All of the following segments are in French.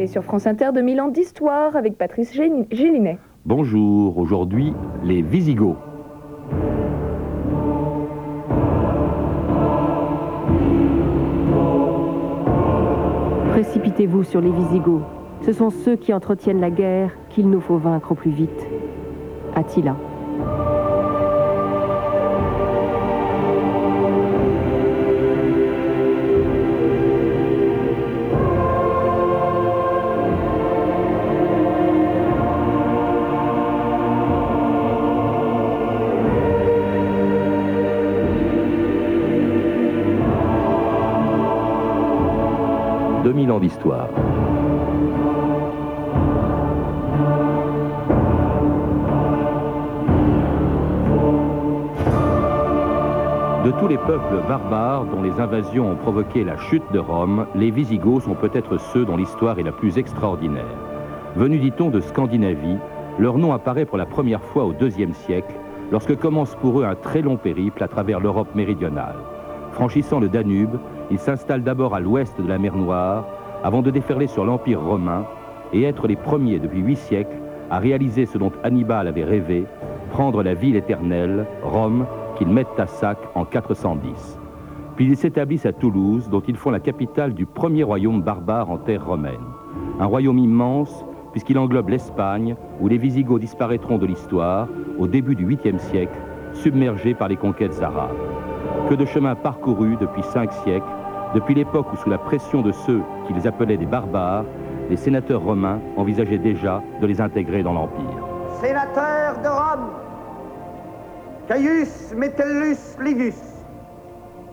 Et sur France Inter, 2000 ans d'histoire avec Patrice Gélinet. Bonjour, aujourd'hui, les Visigoths. Précipitez-vous sur les Visigoths. Ce sont ceux qui entretiennent la guerre qu'il nous faut vaincre au plus vite. Attila. 2000 ans d'histoire. De tous les peuples barbares dont les invasions ont provoqué la chute de Rome, les Visigoths sont peut-être ceux dont l'histoire est la plus extraordinaire. Venus, dit-on, de Scandinavie, leur nom apparaît pour la première fois au IIe siècle, lorsque commence pour eux un très long périple à travers l'Europe méridionale. Franchissant le Danube, ils s'installent d'abord à l'ouest de la mer Noire, avant de déferler sur l'Empire romain et être les premiers depuis huit siècles à réaliser ce dont Hannibal avait rêvé, prendre la ville éternelle, Rome, qu'ils mettent à sac en 410. Puis ils s'établissent à Toulouse, dont ils font la capitale du premier royaume barbare en terre romaine. Un royaume immense, puisqu'il englobe l'Espagne, où les Visigoths disparaîtront de l'histoire au début du 8e siècle, submergés par les conquêtes arabes. Que de chemins parcourus depuis cinq siècles, depuis l'époque où, sous la pression de ceux qu'ils appelaient des barbares, les sénateurs romains envisageaient déjà de les intégrer dans l'Empire. Sénateur de Rome, Caius Metellus Livius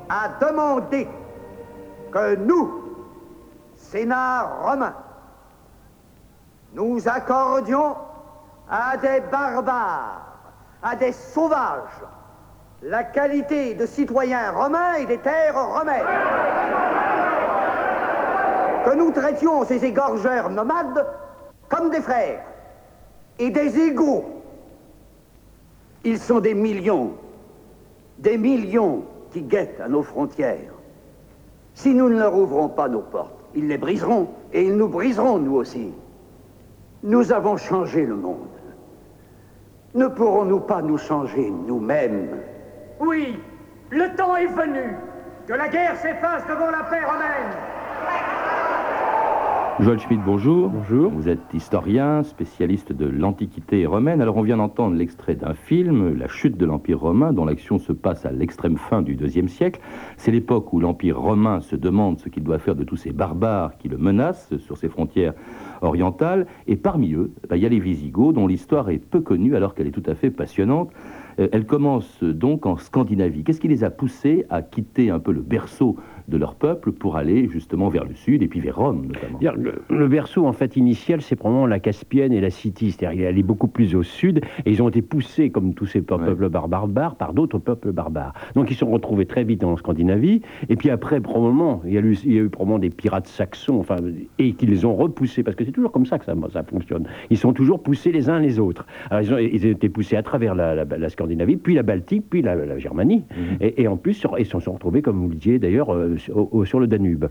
a demandé que nous, Sénat romain, nous accordions à des barbares, à des sauvages, la qualité de citoyens romains et des terres romaines. Que nous traitions ces égorgeurs nomades comme des frères et des égaux. Ils sont des millions, des millions qui guettent à nos frontières. Si nous ne leur ouvrons pas nos portes, ils les briseront et ils nous briseront, nous aussi. Nous avons changé le monde. Ne pourrons-nous pas nous changer nous-mêmes? Oui, le temps est venu que la guerre s'efface devant la paix romaine. Joël Schmidt, bonjour. Bonjour. Vous êtes historien, spécialiste de l'Antiquité romaine. Alors on vient d'entendre l'extrait d'un film, La chute de l'Empire romain, dont l'action se passe à l'extrême fin du IIe siècle. C'est l'époque où l'Empire romain se demande ce qu'il doit faire de tous ces barbares qui le menacent sur ses frontières orientales. Et parmi eux, bah, il y a les Visigoths, dont l'histoire est peu connue alors qu'elle est tout à fait passionnante. Euh, elle commence donc en Scandinavie. Qu'est-ce qui les a poussés à quitter un peu le berceau de leur peuple pour aller justement vers le sud et puis vers Rome notamment le, berceau en fait initial, c'est probablement la Caspienne et la Scythie, c'est-à-dire qu'elle est beaucoup plus au sud et ils ont été poussés comme tous ces peuples barbares par d'autres peuples barbares. Donc ils se sont retrouvés très vite en Scandinavie et puis après probablement il y a eu, il y a eu probablement des pirates saxons, enfin et qui les ont repoussés parce que c'est toujours comme ça que ça, ça, fonctionne. Ils sont toujours poussés les uns les autres. Alors ils ont, ils ont été poussés à travers la, la, Scandinavie, puis la Baltique, puis la, Germanie mhm. et, en plus ils se sont retrouvés comme vous le disiez d'ailleurs euh, sur, le Danube.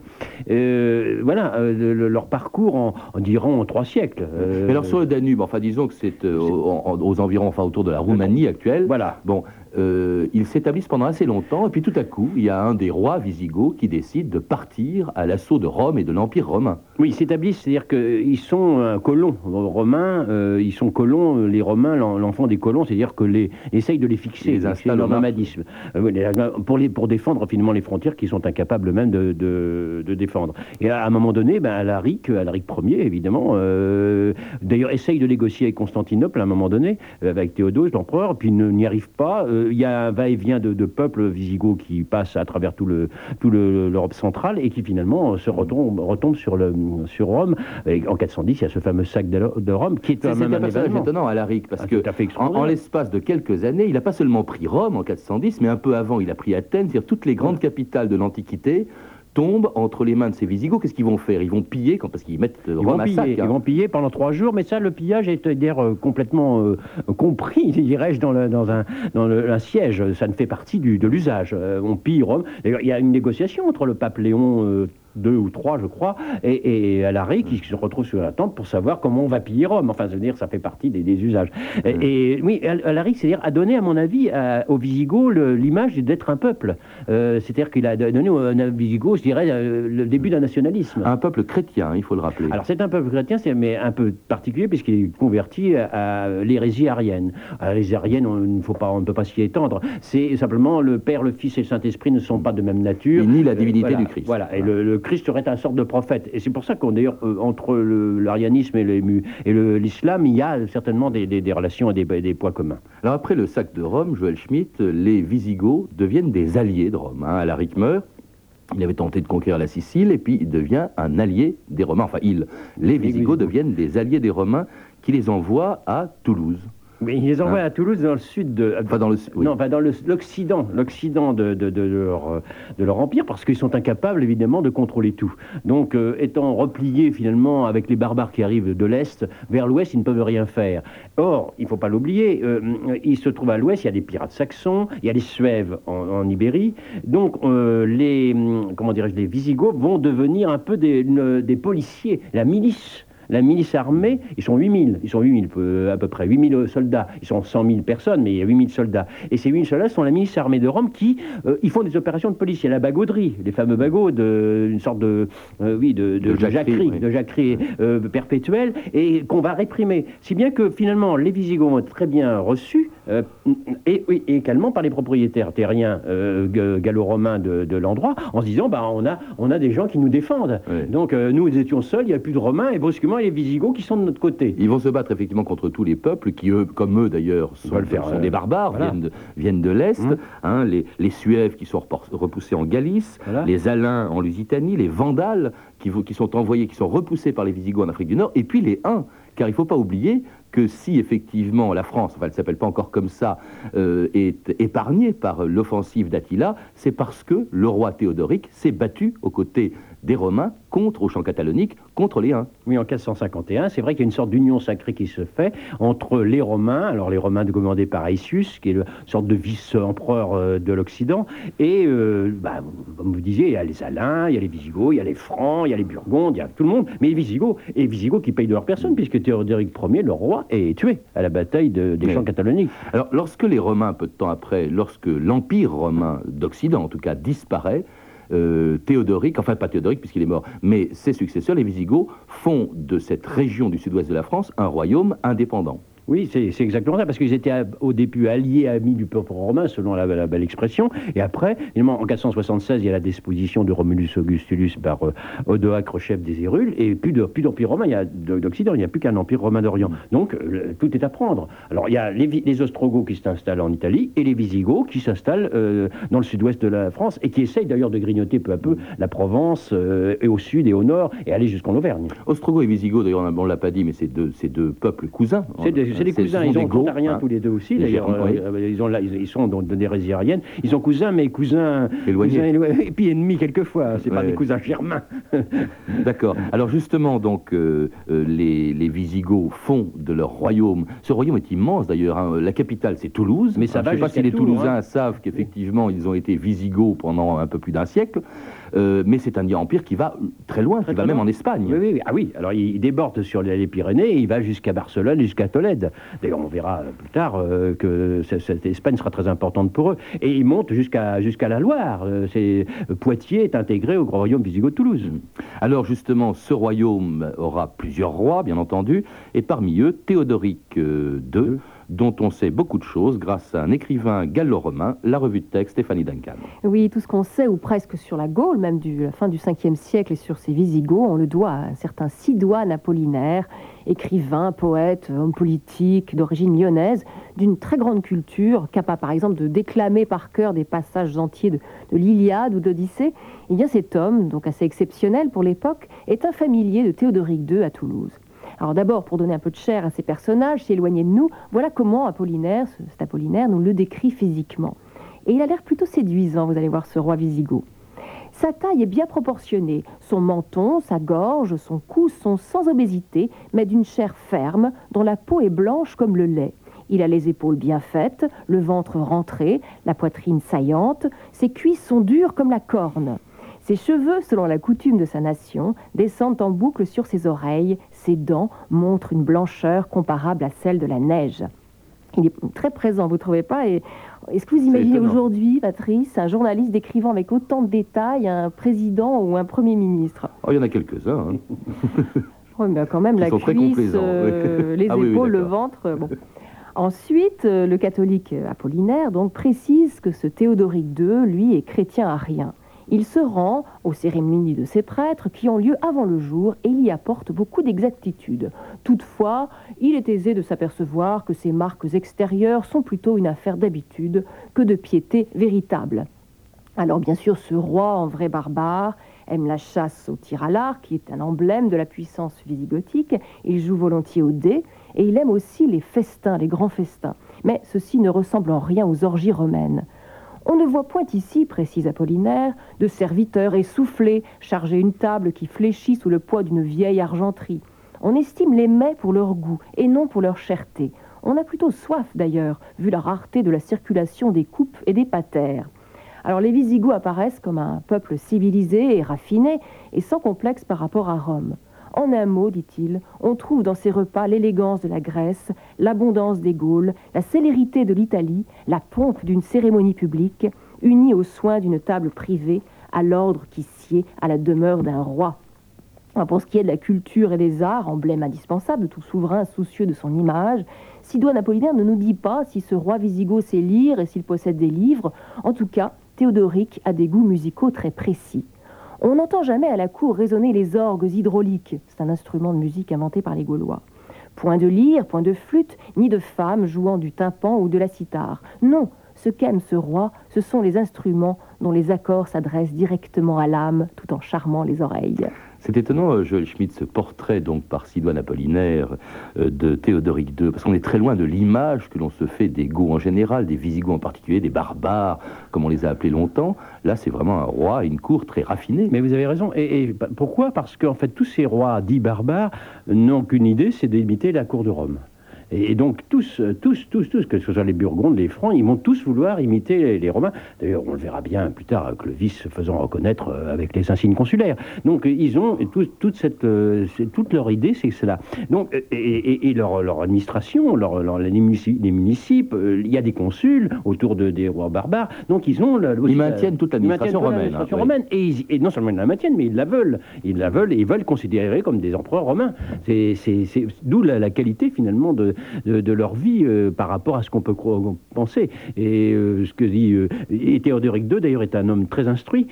Euh, voilà, euh, leur parcours en, en, en trois siècles. Mais alors sur le Danube, enfin disons que c'est aux, environs, enfin autour de la Roumanie actuelle. Voilà. Bon, euh, ils s'établissent pendant assez longtemps, et puis tout à coup, il y a un des rois visigoths qui décide de partir à l'assaut de Rome et de l'Empire romain. Oui, ils s'établissent, c'est-à-dire qu'ils sont euh, colons romains, euh, ils sont colons, les Romains, l'enfant des colons, c'est-à-dire que les essayent de les fixer, les installent leur nomadisme, pour, les, pour défendre finalement les frontières qu'ils sont incapables même de, de, défendre. Et à un moment donné, ben, Alaric, Alaric Ier, évidemment, d'ailleurs essaye de négocier avec Constantinople à un moment donné, avec Théodose, l'empereur, puis n'y arrive pas il y a un va-et-vient de, peuples visigoths qui passent à travers tout le tout l'Europe centrale et qui finalement se retombe, retombe sur le sur Rome. en 410, il y a ce fameux sac de, Rome qui est, un, un personnage étonnant, Alaric, parce ah, que en, l'espace de quelques années, il n'a pas seulement pris Rome en 410, mais un peu avant, il a pris Athènes, c'est-à-dire toutes les grandes capitales de l'Antiquité tombe entre les mains de ces Visigoths, qu'est-ce qu'ils vont faire? Ils vont piller, parce qu'ils mettent ils vont piller, hein. Ils vont piller pendant trois jours, mais ça, le pillage est d'ailleurs euh, complètement euh, compris, dirais-je, dans, le, dans, un, dans un siège. Ça ne fait partie du, de l'usage. Euh, on pille Rome. D'ailleurs, il y a une négociation entre le pape Léon deux ou trois, je crois, et, et Alaric qui se retrouve sur la tente pour savoir comment on va piller Rome. Enfin, c'est-à-dire, ça fait partie des, usages. Et, oui, Alaric, c'est-à-dire, a donné, à mon avis, aux Visigoths l'image d'être un peuple. Euh, c'est-à-dire qu'il a donné aux Visigoths, je dirais, euh, le début d'un nationalisme. Un peuple chrétien, il faut le rappeler. Alors, c'est un peuple chrétien, mais un peu particulier, puisqu'il est converti à, l'hérésie arienne. l'hérésie arienne, on ne faut pas, on ne peut pas s'y étendre. C'est simplement le Père, le Fils et le Saint-Esprit ne sont pas de même nature. ni la divinité du Christ. Voilà, et le, Christ serait un sorte de prophète. Et c'est pour ça qu'on, d'ailleurs, entre l'arianisme et l'islam, il y a certainement des, relations et des, points communs. Alors après le sac de Rome, Joël Schmitt, les Visigoths deviennent des alliés de Rome. Hein. Alaric meurt, il avait tenté de conquérir la Sicile et puis il devient un allié des Romains. Enfin, il, les Visigoths deviennent des alliés des Romains qui les envoient à Toulouse. Mais ils les envoient hein à Toulouse, dans le sud de. Enfin, dans le, Non, enfin, dans l'Occident, l'Occident de, de, de, leur, de leur empire, parce qu'ils sont incapables, évidemment, de contrôler tout. Donc, euh, étant repliés, finalement, avec les barbares qui arrivent de l'Est, vers l'Ouest, ils ne peuvent rien faire. Or, il ne faut pas l'oublier, euh, il se trouve à l'Ouest, il y a des pirates saxons, il y a les Suèves en, Ibérie. Donc, euh, les, comment dirais-je, les Visigoths vont devenir un peu des, des policiers, la milice la milice armée, ils sont 8000, ils sont 8000 euh, à peu près, 8000 soldats, ils sont 100 000 personnes, mais il y a 8000 soldats. Et ces 8000 soldats sont la milice armée de Rome qui, euh, ils font des opérations de police. Il y a la bagauderie, les fameux bagots, de, une sorte de, euh, oui, de, de, jacquerie, de jacquerie perpétuelle, et qu'on va réprimer. Si bien que finalement, les Visigoths ont très bien reçus, et, oui, également par les propriétaires terriens gallo-romains de, l'endroit, en se disant, bah, on, a, on a des gens qui nous défendent. Donc nous, nous étions seuls, il n'y a plus de Romains, et brusquement, et les Visigoths qui sont de notre côté. Ils vont se battre effectivement contre tous les peuples qui, eux, comme eux d'ailleurs, sont, sont, des barbares, viennent de, l'Est. Mmh. Hein, les, les, Suèves qui sont repoussés en Galice, les Alains en Lusitanie, les Vandales qui, qui, sont envoyés, qui sont repoussés par les Visigoths en Afrique du Nord, et puis les Huns. Car il ne faut pas oublier que si effectivement la France, enfin elle ne s'appelle pas encore comme ça, euh, est épargnée par l'offensive d'Attila, c'est parce que le roi Théodoric s'est battu aux côtés des Romains contre, au champ catalonique, contre les Huns. Oui, en 1451, c'est vrai qu'il y a une sorte d'union sacrée qui se fait entre les Romains, alors les Romains commandés par Aetius, qui est une sorte de vice-empereur euh, de l'Occident, et, euh, bah, comme vous disiez, il y a les Alains, il y a les Visigoths, il y a les Francs, il y a les Burgondes, il y a tout le monde, mais les Visigoths, et les Visigoths qui payent de leur personne, puisque Théodoric Ier, le roi, est tué à la bataille des champs cataloniques. Alors, lorsque les Romains, peu de temps après, lorsque l'Empire romain d'Occident, en tout cas, disparaît, euh, Théodoric, enfin pas Théodoric puisqu'il est mort, mais ses successeurs, les Visigoths, font de cette région du sud-ouest de la France un royaume indépendant. Oui, c'est exactement ça, parce qu'ils étaient au début alliés, amis du peuple romain, selon la, belle expression. Et après, en 476, il y a la disposition de Romulus Augustulus par euh, Odoacre, chef des Hérules, et plus d'empire romain d'Occident, il n'y a plus qu'un empire romain d'Orient. Donc, euh, tout est à prendre. Alors, il y a les, Ostrogoths qui s'installent en Italie, et les Visigoths qui s'installent euh, dans le sud-ouest de la France, et qui essayent d'ailleurs de grignoter peu à peu la Provence, et au sud et au nord, et aller jusqu'en Auvergne. Ostrogoths et Visigoths, d'ailleurs, on ne l'a pas dit, mais c'est deux, deux peuples cousins c'est des cousins, ils ont rien hein. tous les deux aussi, d'ailleurs. Euh, ils, ont ils sont dans des résiliennes. Ils sont cousins, mais cousins éloignés. et puis ennemis quelquefois. C'est pas des cousins germains. D'accord. Alors justement, donc, euh, euh, les, Visigoths font de leur royaume. Ce royaume est immense d'ailleurs. Hein. La capitale, c'est Toulouse. Mais ça Je ne sais pas si les Toulousains hein. savent qu'effectivement, ils ont été Visigoths pendant un peu plus d'un siècle. Euh, mais c'est un empire qui va très loin, qui va même en Espagne. Oui, oui, Ah oui, alors il, déborde sur les Pyrénées et il va jusqu'à Barcelone, jusqu'à Tolède. D'ailleurs, on verra plus tard euh, que cette Espagne sera très importante pour eux. Et il monte jusqu'à jusqu'à la Loire. Euh, Poitiers est intégré au royaume visigoth de Toulouse. Alors justement, ce royaume aura plusieurs rois, bien entendu, et parmi eux, Théodoric II dont on sait beaucoup de choses grâce à un écrivain gallo-romain, la revue de texte Stéphanie Duncan. Oui, tout ce qu'on sait, ou presque sur la Gaule, même du la fin du 5e siècle et sur ses Visigoths, on le doit à un certain Sidoine Apollinaire, écrivain, poète, homme politique d'origine lyonnaise, d'une très grande culture, capable par exemple de déclamer par cœur des passages entiers de, de l'Iliade ou d'Odyssée. Eh bien cet homme, donc assez exceptionnel pour l'époque, est un familier de Théodoric II à Toulouse. Alors d'abord, pour donner un peu de chair à ces personnages, s'éloigner de nous, voilà comment Apollinaire, cet Apollinaire, nous le décrit physiquement. Et il a l'air plutôt séduisant, vous allez voir, ce roi Visigoth. Sa taille est bien proportionnée. Son menton, sa gorge, son cou sont sans obésité, mais d'une chair ferme, dont la peau est blanche comme le lait. Il a les épaules bien faites, le ventre rentré, la poitrine saillante, ses cuisses sont dures comme la corne. Ses cheveux, selon la coutume de sa nation, descendent en boucle sur ses oreilles, ses dents montrent une blancheur comparable à celle de la neige. Il est très présent, vous ne trouvez pas? Et Est-ce que vous imaginez aujourd'hui, Patrice, un journaliste décrivant avec autant de détails un président ou un Premier ministre? Oh, Il y en a quelques-uns. Hein. oui, mais quand même, la cuisse, euh, les ah épaules, le ventre. Bon. Ensuite, euh, le catholique Apollinaire donc, précise que ce Théodoric II, lui, est chrétien à rien. Il se rend aux cérémonies de ces prêtres qui ont lieu avant le jour et il y apporte beaucoup d'exactitude. Toutefois, il est aisé de s'apercevoir que ces marques extérieures sont plutôt une affaire d'habitude que de piété véritable. Alors bien sûr, ce roi en vrai barbare aime la chasse au tir à l'arc, qui est un emblème de la puissance visigothique. Il joue volontiers au dé et il aime aussi les festins, les grands festins. Mais ceci ne ressemble en rien aux orgies romaines. On ne voit point ici, précise Apollinaire, de serviteurs essoufflés charger une table qui fléchit sous le poids d'une vieille argenterie. On estime les mets pour leur goût et non pour leur cherté. On a plutôt soif d'ailleurs, vu la rareté de la circulation des coupes et des patères. Alors les Visigoths apparaissent comme un peuple civilisé et raffiné et sans complexe par rapport à Rome. En un mot, dit-il, on trouve dans ces repas l'élégance de la Grèce, l'abondance des Gaules, la célérité de l'Italie, la pompe d'une cérémonie publique, unie aux soins d'une table privée, à l'ordre qui sied à la demeure d'un roi. Pour ce qui est de la culture et des arts, emblème indispensable de tout souverain soucieux de son image, Sidoine Apollinaire ne nous dit pas si ce roi wisigoth sait lire et s'il possède des livres. En tout cas, Théodoric a des goûts musicaux très précis. On n'entend jamais à la cour résonner les orgues hydrauliques. C'est un instrument de musique inventé par les Gaulois. Point de lyre, point de flûte, ni de femmes jouant du tympan ou de la cithare. Non, ce qu'aime ce roi, ce sont les instruments dont les accords s'adressent directement à l'âme tout en charmant les oreilles. C'est étonnant, euh, Joël Schmidt, ce portrait donc par Sidoine Apollinaire euh, de Théodoric II, parce qu'on est très loin de l'image que l'on se fait des Goths en général, des Visigoths en particulier, des barbares, comme on les a appelés longtemps. Là, c'est vraiment un roi une cour très raffinée. Mais vous avez raison. Et, pourquoi? Parce qu'en fait, tous ces rois dits barbares n'ont qu'une idée, c'est d'imiter la cour de Rome. Et, donc tous, tous, tous, tous, que ce soit les Burgondes, les Francs, ils vont tous vouloir imiter les, Romains. D'ailleurs, on le verra bien plus tard, Clovis se faisant reconnaître euh, avec les insignes consulaires. Donc ils ont toute, cette, euh, toute leur idée, c'est cela. Donc, et, leur, leur, administration, leur, les, municipes, euh, il y a des consuls autour de, des rois barbares. Donc ils ont... ils maintiennent toute l'administration romaine. Hein, romaine. Et, non seulement ils la maintiennent, mais ils la veulent. Ils la veulent et ils veulent considérer comme des empereurs romains. C'est d'où la, la, qualité finalement de, de, leur vie euh, par rapport à ce qu'on peut penser. Et euh, ce que dit euh, et Théodoric II, d'ailleurs, est un homme très instruit,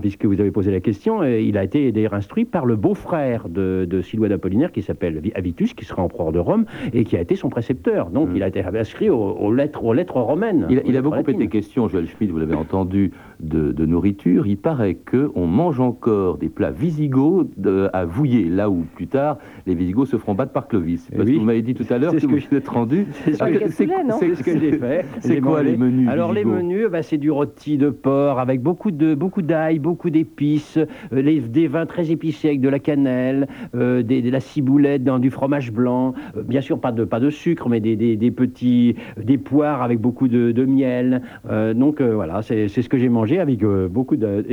puisque vous avez posé la question. il a été d'ailleurs instruit par le beau-frère de, de Silouane Apollinaire, qui s'appelle Avitus, qui sera empereur de Rome, et qui a été son précepteur. Donc, mm. il a été inscrit aux, lettres, aux lettres romaines. Il, a beaucoup été question, Joël Schmidt, vous l'avez entendu, de, nourriture. Il paraît qu'on mange encore des plats visigoths à Vouillé, là où plus tard les Visigoths se feront battre par Clovis. Parce que vous m'avez dit tout à l'heure que, vous êtes rendu. C'est ce, que j'ai fait. C'est quoi les menus Alors les menus, bah, c'est du rôti de porc avec beaucoup de beaucoup d'ail, beaucoup d'épices, euh, des vins très épicés avec de la cannelle, euh, des, de la ciboulette, dans du fromage blanc. Euh, bien sûr pas de pas de sucre, mais des, des, petits des poires avec beaucoup de, de miel. donc voilà, c'est ce que j'ai mangé avec euh, beaucoup de.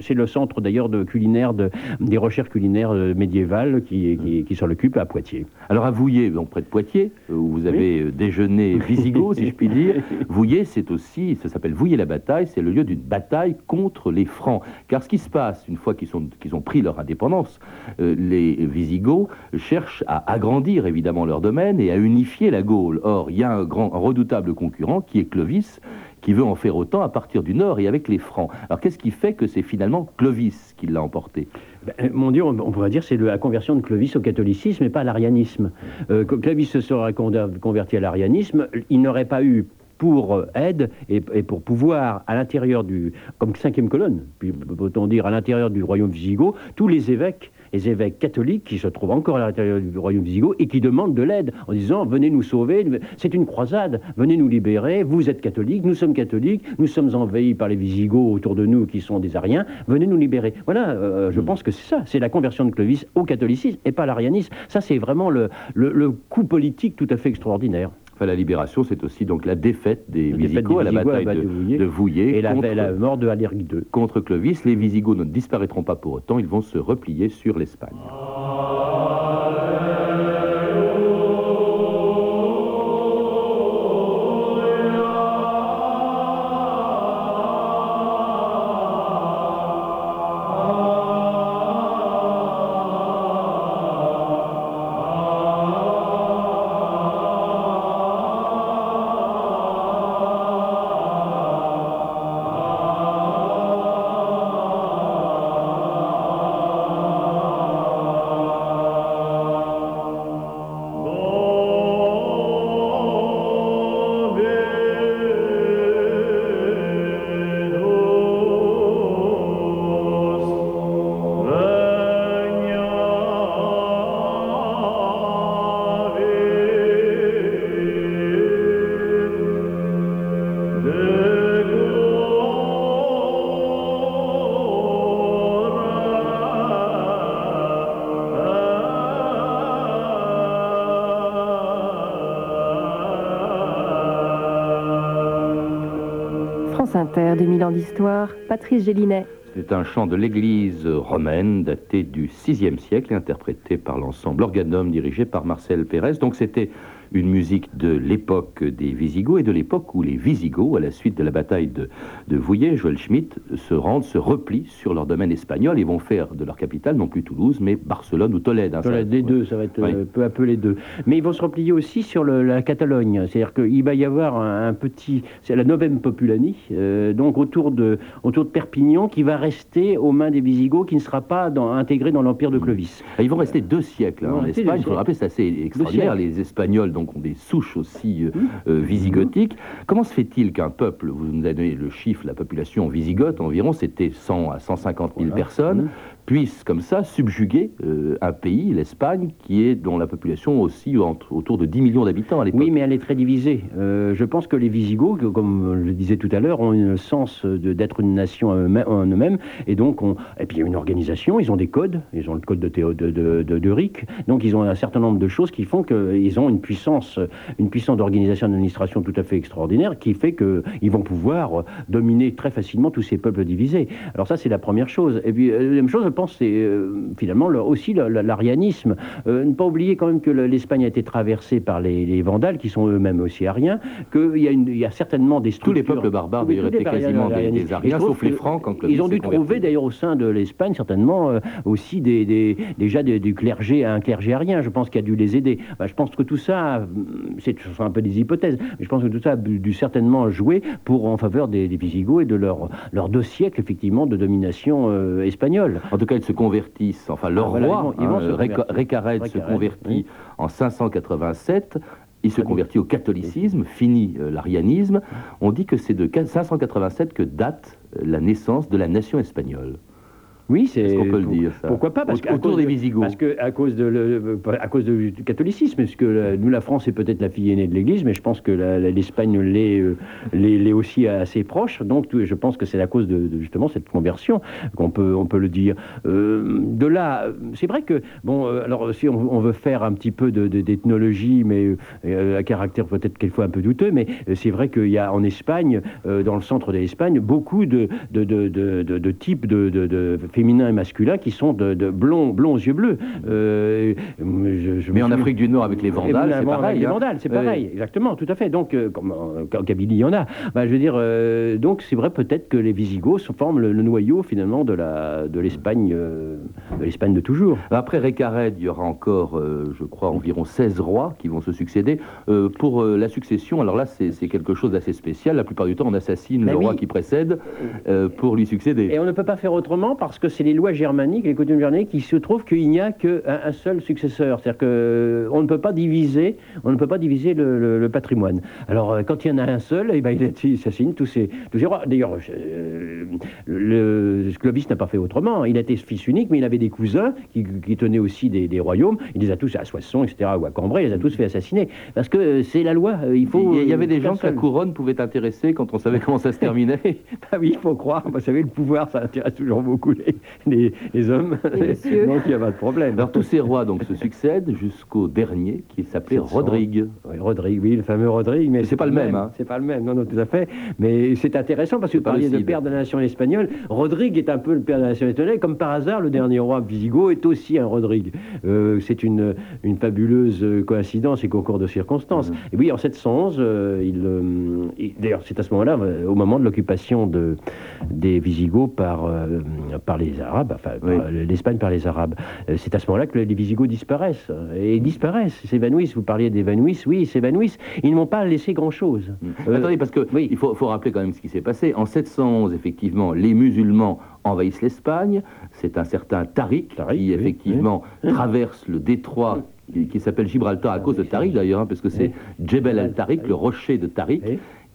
c'est le centre d'ailleurs de culinaire de, des recherches culinaires médiévales qui, qui, qui s'en occupe à Poitiers. Alors à Vouillé, donc près de Poitiers, euh, où vous avez déjeuné visigoth, si je puis dire, Vouillé, c'est aussi, ça s'appelle Vouillé-la-Bataille, c'est le lieu d'une bataille contre les Francs. Car ce qui se passe, une fois qu'ils qu'ils ont pris leur indépendance, les Visigoths cherchent à agrandir évidemment leur domaine et à unifier la Gaule. Or, il y a un grand, un redoutable concurrent qui est Clovis, qui veut en faire autant à partir du nord et avec les Francs. Alors qu'est-ce qui fait que c'est finalement Clovis qui l'a emporté? Ben, euh, mon Dieu, on, pourrait dire c'est la conversion de Clovis au catholicisme et pas à l'arianisme. Euh, Clovis se serait converti à l'arianisme, il n'aurait pas eu pour aide et, pour pouvoir, à l'intérieur du, comme cinquième colonne, puis peut-on dire à l'intérieur du royaume visigoth, tous les évêques les évêques catholiques qui se trouvent encore à l'intérieur du royaume visigoth et qui demandent de l'aide en disant venez nous sauver, c'est une croisade, venez nous libérer, vous êtes catholiques, nous sommes catholiques, nous sommes envahis par les visigoths autour de nous qui sont des ariens, venez nous libérer. Voilà, euh, je mm. pense que c'est ça, c'est la conversion de Clovis au catholicisme et pas l'arianisme. Ça, c'est vraiment le, le, le coup politique tout à fait extraordinaire. Enfin, la libération, c'est aussi donc la défaite des La Visigoths à la bataille de, de Vouillers Et la, contre, la mort de Aléric II. contre Clovis. Les Visigoths ne disparaîtront pas pour autant, ils vont se replier sur l'Espagne. Inter, 2000 ans d'histoire, Patrice Gélinet. C'est un chant de l'église romaine daté du VIe siècle et interprété par l'ensemble Organum dirigé par Marcel Pérez. Donc c'était une musique de l'époque des Visigoths et de l'époque où les Visigoths, à la suite de la bataille de, de Vouillers, Joël Schmitt, se rendent, se replient sur leur domaine espagnol et vont faire de leur capitale non plus Toulouse, mais Barcelone ou Tolède. hein. Les deux, ça va être Oui. euh, peu à peu les deux. Mais ils vont se replier aussi sur le- la Catalogne. C'est-à-dire qu'il va y avoir un, un petit. C'est la Novem Populani, euh, donc autour de, autour de Perpignan, qui va rester aux mains des Visigoths, qui ne sera pas dans- intégré dans l'empire de Clovis. Et Ils vont rester deux siècles hein, en Espagne. Il faut le rappeler, c'est assez extraordinaire. Les Espagnols donc, ont des souches aussi euh, euh, visigothiques. Comment se fait-il qu'un peuple, vous nous avez donné le chiffre, la population visigothe environ, c'était 100 à 150 000 Voilà. personnes. Puisse comme ça subjuguer euh, un pays, l'Espagne, qui est dont la population aussi entre- autour de 10 millions d'habitants à l'époque. Oui, mais elle est très divisée. Euh, je pense que les Visigoths, comme je le disais tout à l'heure, ont un sens de- d'être une nation en eux-mêmes- et donc on, et puis il y a une organisation, ils ont des codes, ils ont le code de Théo de, de, de- de donc ils ont un certain nombre de choses qui font qu'ils ont une puissance, une puissance d'organisation d'administration tout à fait extraordinaire, qui fait qu'ils vont pouvoir dominer très facilement tous ces peuples divisés. Alors ça, c'est la première chose. Et puis euh, la deuxième chose, pense, c'est euh, finalement le- aussi l'arianisme. Euh, ne pas oublier quand même que le- l'Espagne a été traversée par les, les Vandales, qui sont eux-mêmes aussi ariens, qu'il y, a y certainement des Tous structures... les peuples barbares d'ailleurs tous étaient quasiment des, Ariens, sauf les Francs quand Ils ont dû trouver d'ailleurs au sein de l'Espagne certainement euh, aussi des, des- déjà des- du clergé, un clergé arien. Je pense qu'il a dû les aider. Enfin, je pense que tout ça, hum, c'est ce sont un peu des hypothèses, mais je pense que tout ça a dû certainement jouer pour en faveur des, Visigoths et de leur, leurs deux siècles effectivement de domination espagnole. En tout cas, ils se convertissent. Enfin, leur Ah, voilà, roi, ils vont- ils vont hein, se. Récarède se convertit oui. en 587. Il se convertit au catholicisme, fini euh, l'arianisme. On dit que c'est de 587 que date euh, la naissance de la nation espagnole. Oui, c'est. Est-ce qu'on peut le dire, ça Pourquoi pas parce Autour des de- Visigoths. Parce que à cause de le- à cause de- du catholicisme, parce que la- nous la France est peut-être la fille aînée de l'Église, mais je pense que la- la- l'Espagne l'est euh, l'est aussi assez proche. Donc je pense que c'est à cause de, de justement cette conversion qu'on peut on peut le dire. Euh, de là, c'est vrai que bon, euh, alors si on, on veut faire un petit peu de- de- d'ethnologie, mais euh, à caractère peut-être quelquefois un peu douteux, mais c'est vrai qu'il y a en Espagne, dans le centre de l'Espagne, beaucoup de, de, de, de, de- de types de, de, de féminins et masculins qui sont de, de blonds, blonds aux yeux bleus. Euh, je- je Mais en Afrique du Nord, avec les et Vandales, c'est pareil. Les hein. Vandales, c'est pareil, exactement, tout à fait. Donc, euh, comme en, en Kabylie, il y en a. Bah, je veux dire, euh, donc c'est vrai peut-être que les Visigoths forment le, le noyau finalement de la de l'Espagne, euh, de l'Espagne de toujours. Après Récarède, il y aura encore, euh, je crois, environ 16 rois qui vont se succéder. Euh, pour euh, la succession, alors là, c'est quelque chose d'assez spécial. La plupart du temps, on assassine le roi qui précède euh, pour lui succéder. Et on ne peut pas faire autrement parce que c'est les lois germaniques, les coutumes germaniques, qui se trouvent qu'il n'y a qu'un un seul successeur. C'est-à-dire qu'on ne peut pas diviser, on ne peut pas diviser le, le- le patrimoine. Alors euh, quand il y en a un seul, eh ben, il assassine tous ces, tous ces rois. D'ailleurs, euh, le Clovis n'a pas fait autrement. Il était fils unique, mais il avait des cousins qui, qui tenaient aussi des, des royaumes. Il les a tous à Soissons, etc., ou à Cambrai, il les a tous fait assassiner. Parce que euh, c'est la loi. euh, Il faut. il y- avait euh, des gens que la couronne pouvait intéresser quand on savait comment ça se terminait. Ah oui, il faut croire. Vous savez, le pouvoir, ça intéresse toujours beaucoup les, les, les hommes. Donc il n'y a pas de problème. Alors tous ces rois donc se succèdent jusqu'au dernier qui s'appelait 700. Rodrigue. Oui, Rodrigue, oui, le fameux Rodrigue, mais c'est pas le même, hein. C'est pas le même, non, non, tout à fait. Mais c'est intéressant parce que vous parliez de père de la nation espagnole. Rodrigue est un peu le père de la nation espagnole. Comme par hasard, le dernier roi visigoth est aussi un Rodrigue. Euh, c'est une, une fabuleuse euh, coïncidence et concours de circonstances. Mhm. Et oui, en 711, euh, il, euh, il- d'ailleurs, c'est à ce moment-là, euh, au moment de l'occupation de, des Visigoths par, euh, par les Arabes, enfin, Oui. euh, l'Espagne par les Arabes. Euh, C'est à ce moment-là que les Visigoths disparaissent. euh, Et ils disparaissent, s'évanouissent. Vous parliez d'évanouissent, oui, ils s'évanouissent. Ils ne m'ont pas laissé grand-chose. Euh, Attendez, parce que oui. il faut, faut rappeler quand même ce qui s'est passé. En 711, effectivement, les musulmans envahissent l'Espagne. C'est un certain Tariq, Tariq, qui, oui, effectivement, traverse le détroit qui, qui s'appelle Gibraltar à cause de Tariq, d'ailleurs, hein, parce que c'est Djebel al-Tariq, le rocher de Tariq.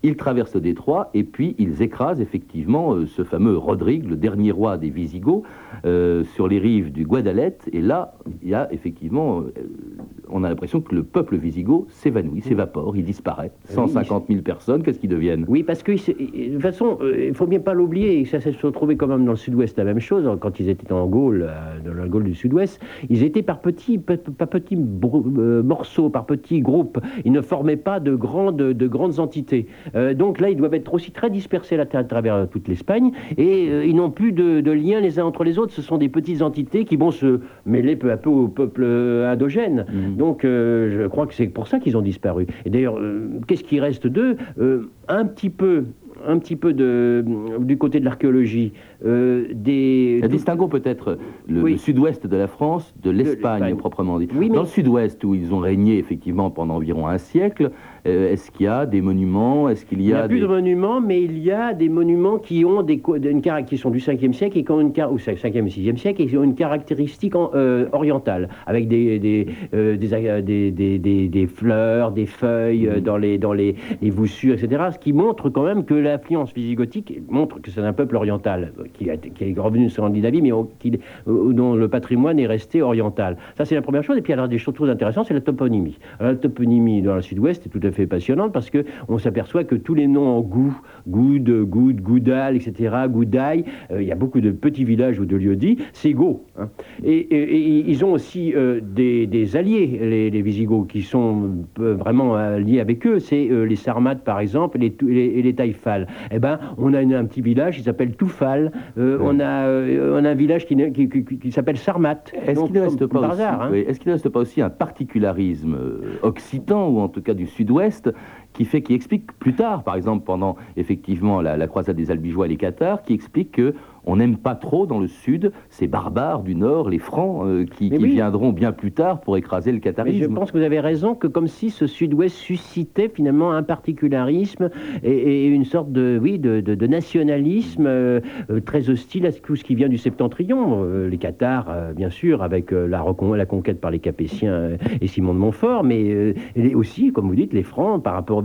Ils traversent le détroit et puis ils écrasent effectivement euh, ce fameux Rodrigue, le dernier roi des Visigoths, euh, sur les rives du Guadalete. Et là, il y a effectivement, euh, on a l'impression que le peuple visigoth s'évanouit, s'évapore, il disparaît. 150 000 personnes, qu'est-ce qu'ils deviennent? Oui, parce que de toute façon, il ne faut bien pas l'oublier, et ça s'est retrouvé quand même dans le sud-ouest la même chose, hein, quand ils étaient en Gaule, dans la Gaule du sud-ouest, ils étaient par petits, par morceaux, par petits groupes, ils ne formaient pas de grandes, de grandes entités. Euh, donc là, ils doivent être aussi très dispersés à, travers toute l'Espagne, et euh, ils n'ont plus de, de lien les uns entre les autres, ce sont des petites entités qui vont se mêler peu à peu au peuple euh, endogène. Mhm. Donc euh, je crois que c'est pour ça qu'ils ont disparu. Et d'ailleurs, euh, qu'est-ce qui reste d'eux? Euh, Un petit peu. Un petit peu de, du côté de l'archéologie, euh, des. Distinguons peut-être le, Oui. le sud-ouest de la France de l'Espagne l'Espagne. proprement dit. Oui, mais- Dans le sud-ouest où ils ont régné effectivement pendant environ un siècle, euh, est-ce qu'il y a des monuments? Est-ce qu'il Il y a, a plus de monuments, mais il y a des monuments qui ont des une qui sont du 5e siècle et qui ont une car- ou 5e 6e siècle et qui ont une caractéristique en- euh, orientale, avec des des, euh, des, des, des- des- fleurs, des feuilles dans les dans les, les voussures, etc. Ce qui montre quand même que l'influence visigothique montre que c'est un peuple oriental qui, a, qui est revenu de Scandinavie, mais qui- dont le patrimoine est resté oriental. Ça c'est la première chose. Et puis alors des choses très intéressantes, c'est la toponymie. Alors, la toponymie dans le sud-ouest est tout à fait passionnante parce que on s'aperçoit que tous les noms en goût, Goud, Goud, Goudal, etc., Goudaï, euh, il y a beaucoup de petits villages ou de lieux dits, c'est Go. hein. Et, et- et ils ont aussi euh, des, des alliés, les, les Visigoths, qui sont euh, vraiment liés avec eux. C'est les Sarmates, par exemple, et les, les, et les Taïfal. Eh ben, on a une- un petit village qui s'appelle Toufal. Euh, on, a, euh, on a un village qui, n'est- qui, qui- qui- qui s'appelle Sarmat. Est-ce qu'il ne reste comme pas par aussi, hasard, hein. oui, est-ce qu'il ne reste pas aussi un particularisme occitan ou en tout cas du Sud-Ouest l'Ouest qui fait, qui explique plus tard, par exemple pendant effectivement la, la croisade des Albigeois et les Cathares, qui explique que on n'aime pas trop dans le Sud ces barbares du Nord, les Francs, euh, qui, Mais qui oui. viendront bien plus tard pour écraser le Mais je catharisme. pense que vous avez raison, que comme si ce sud-ouest suscitait finalement un particularisme et, et une sorte de, oui, de, de- de nationalisme euh, euh, très hostile à tout ce qui vient du septentrion. Euh, les Cathares, bien sûr, avec la, la conquête par les Capétiens et Simon de Montfort, mais et aussi, comme vous dites, les Francs par rapport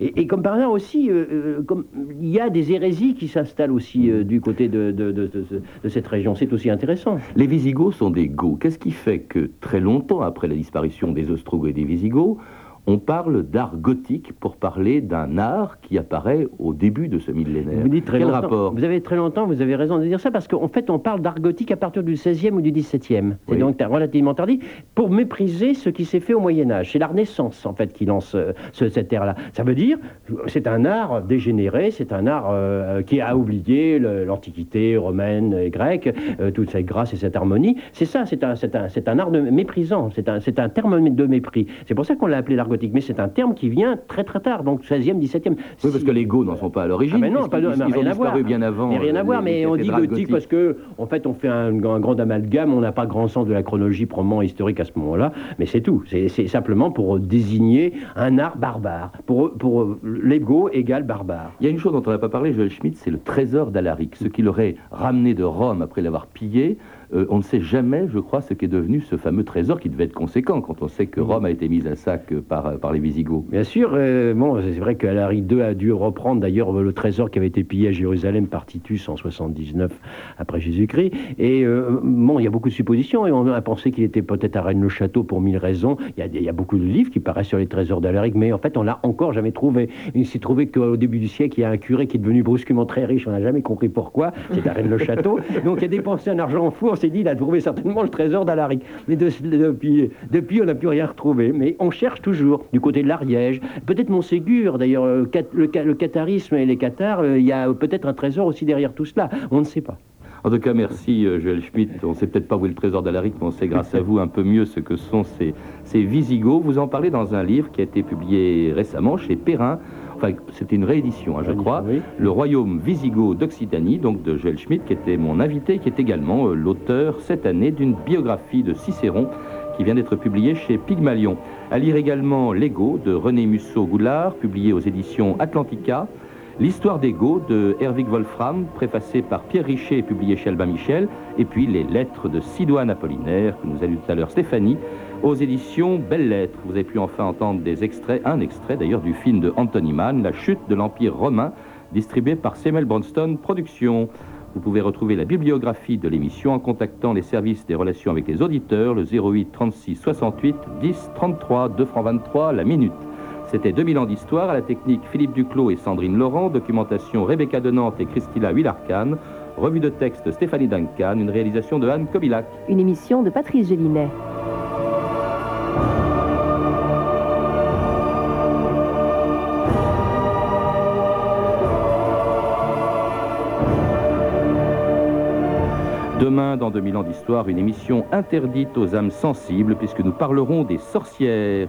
Et, comme par hasard aussi, euh, euh, il y a des hérésies qui s'installent aussi euh, du côté de- de cette région. C'est aussi intéressant. Les Visigoths sont des Goths. Qu'est-ce qui fait que très longtemps après la disparition des Ostrogoths et des Visigoths, on parle d'art gothique pour parler d'un art qui apparaît au début de ce millénaire Vous dites très Quel longtemps. rapport Vous avez très longtemps, vous avez raison de dire ça, parce qu'en fait, on parle d'art gothique à partir du 16e ou du 17e. C'est Oui. donc relativement tardif, pour mépriser ce qui s'est fait au Moyen-Âge. C'est la Renaissance, en fait, qui lance euh, ce- cette ère-là. Ça veut dire, c'est un art dégénéré, c'est un art euh, qui a oublié l'Antiquité romaine et grecque, euh, toute cette grâce et cette harmonie. C'est ça, c'est un, art de méprisant, c'est un, c'est un terme de mépris. C'est pour ça qu'on l'a appelé l'art mais c'est un terme qui vient très très tard, donc 16e, 17e. Oui, parce que les Goths n'en sont pas à l'origine. ah ben non, pas de- mais rien ont à voir. disparu bien avant. Mais rien à euh, voir, mais on dit gothique parce que, en fait, on fait un, un grand amalgame, on n'a pas grand sens de la chronologie probablement historique à ce moment-là, mais c'est tout. C'est c'est simplement pour désigner un art barbare. Pour, pour l'ego égale barbare. Il y a une chose dont on n'a pas parlé, Joël Schmitt, c'est le trésor d'Alaric. Ce qu'il aurait ramené de Rome après l'avoir pillé, euh, on ne sait jamais, je crois, ce qu'est devenu ce fameux trésor qui devait être conséquent quand on sait que Rome a été mise à sac euh, par, par les Visigoths. Bien sûr, euh, bon, c'est vrai qu'Alaric II a dû reprendre d'ailleurs le trésor qui avait été pillé à Jérusalem par Titus en 79 après Jésus-Christ. Et bon, il y a beaucoup de suppositions et on a pensé qu'il était peut-être à Rennes-le-Château pour mille raisons. Il y, a, il y, a, beaucoup de livres qui paraissent sur les trésors d'Alaric, mais en fait, on l'a encore jamais trouvé. Il s'est trouvé qu'au début du siècle, il y a un curé qui est devenu brusquement très riche, on n'a jamais compris pourquoi, c'est à Rennes-le-Château. Donc il a dépensé un argent fou, on s'est dit, il a trouvé certainement le trésor d'Alaric. Mais depuis, depuis, on n'a plus rien retrouvé. Mais on cherche toujours, du côté de l'Ariège, peut-être Montségur, d'ailleurs, le, le, catharisme et les cathares, euh, il y a peut-être un trésor aussi derrière tout cela, on ne sait pas. En tout cas, merci euh, Joël Schmitt. On ne sait peut-être pas où est le trésor d'Alaric, mais on sait grâce à vous un peu mieux ce que sont ces, ces Visigoths. Vous en parlez dans un livre qui a été publié récemment chez Perrin. Enfin, c'était une réédition, hein, je crois. Le royaume Visigoth d'Occitanie, donc de Joël Schmitt, qui était mon invité, qui est également euh, l'auteur cette année d'une biographie de Cicéron qui vient d'être publiée chez Pygmalion. À lire également L'Ego de René Musso-Goulard, publié aux éditions Atlantica. L'histoire des Goths de Herwig Wolfram, préfacé par Pierre Richer et publié chez Albin Michel, et puis les lettres de Sidoine Apollinaire, que nous a lu tout à l'heure Stéphanie, aux éditions Belles Lettres. Vous avez pu enfin entendre des extraits, un extrait d'ailleurs du film de Anthony Mann, La chute de l'Empire romain, distribué par Samuel Bronston Productions. Vous pouvez retrouver la bibliographie de l'émission en contactant les services des relations avec les auditeurs, le 08 36 68 10 33, 2 francs 23 la minute. C'était 2000 ans d'histoire à la technique Philippe Duclos et Sandrine Laurent, documentation Rebecca de Nantes et Christina Willarcan, revue de texte Stéphanie Duncan, une réalisation de Anne Kobilac. Une émission de Patrice Gélinet. Demain, dans 2000 ans d'histoire, une émission interdite aux âmes sensibles, puisque nous parlerons des sorcières.